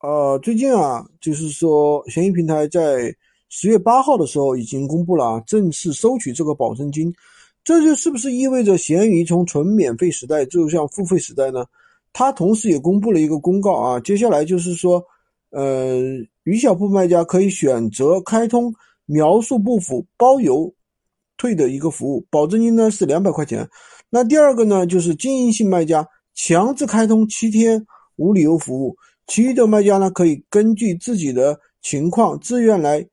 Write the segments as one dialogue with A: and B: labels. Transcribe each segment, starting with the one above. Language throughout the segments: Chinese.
A: 呃，最近啊，就是说，闲鱼平台在十月八号的时候已经公布了啊，正式收取这个保证金，这就是不是意味着闲鱼从纯免费时代走向付费时代呢？它同时也公布了一个公告啊，接下来就是说，呃，鱼小铺卖家可以选择开通描述不符包邮退的一个服务，保证金呢是两百块钱。那第二个呢，就是经营性卖家强制开通七天无理由服务。其余的卖家呢，可以根据自己的情况自愿来，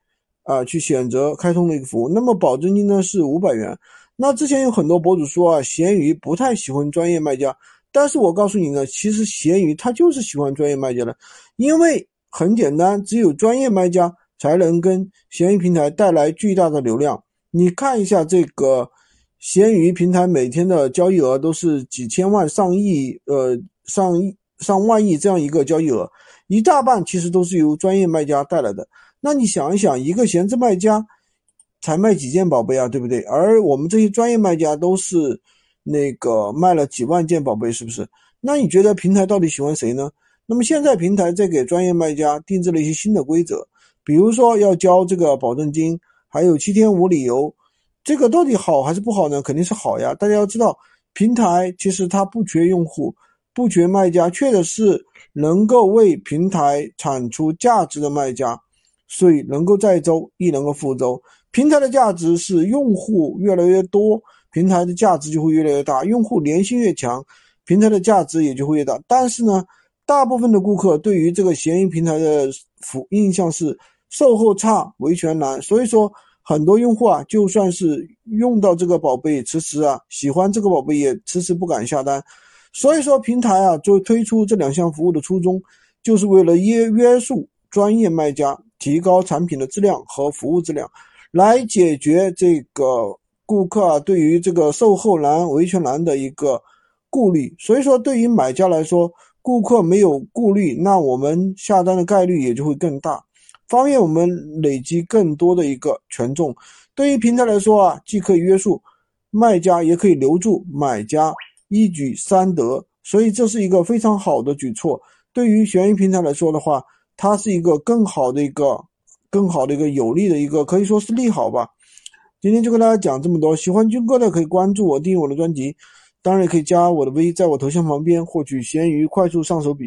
A: 啊，去选择开通的一个服务。那么保证金呢是五百元。那之前有很多博主说啊，闲鱼不太喜欢专业卖家，但是我告诉你呢，其实闲鱼它就是喜欢专业卖家的，因为很简单，只有专业卖家才能跟闲鱼平台带来巨大的流量。你看一下这个闲鱼平台每天的交易额都是几千万、上亿，呃，上亿。上万亿这样一个交易额，一大半其实都是由专业卖家带来的。那你想一想，一个闲置卖家才卖几件宝贝啊，对不对？而我们这些专业卖家都是那个卖了几万件宝贝，是不是？那你觉得平台到底喜欢谁呢？那么现在平台在给专业卖家定制了一些新的规则，比如说要交这个保证金，还有七天无理由，这个到底好还是不好呢？肯定是好呀。大家要知道，平台其实它不缺用户。不缺卖家，缺的是能够为平台产出价值的卖家。所以能够载舟，亦能够覆舟。平台的价值是用户越来越多，平台的价值就会越来越大。用户粘性越强，平台的价值也就会越大。但是呢，大部分的顾客对于这个闲鱼平台的服印象是售后差、维权难。所以说，很多用户啊，就算是用到这个宝贝，迟迟啊喜欢这个宝贝，也迟迟不敢下单。所以说，平台啊，做推出这两项服务的初衷，就是为了约约束专业卖家，提高产品的质量和服务质量，来解决这个顾客啊对于这个售后难、维权难的一个顾虑。所以说，对于买家来说，顾客没有顾虑，那我们下单的概率也就会更大，方便我们累积更多的一个权重。对于平台来说啊，既可以约束卖家，也可以留住买家。一举三得，所以这是一个非常好的举措。对于闲鱼平台来说的话，它是一个更好的一个、更好的一个有利的一个，可以说是利好吧。今天就跟大家讲这么多，喜欢军哥的可以关注我，订阅我的专辑，当然也可以加我的微，在我头像旁边获取闲鱼快速上手笔。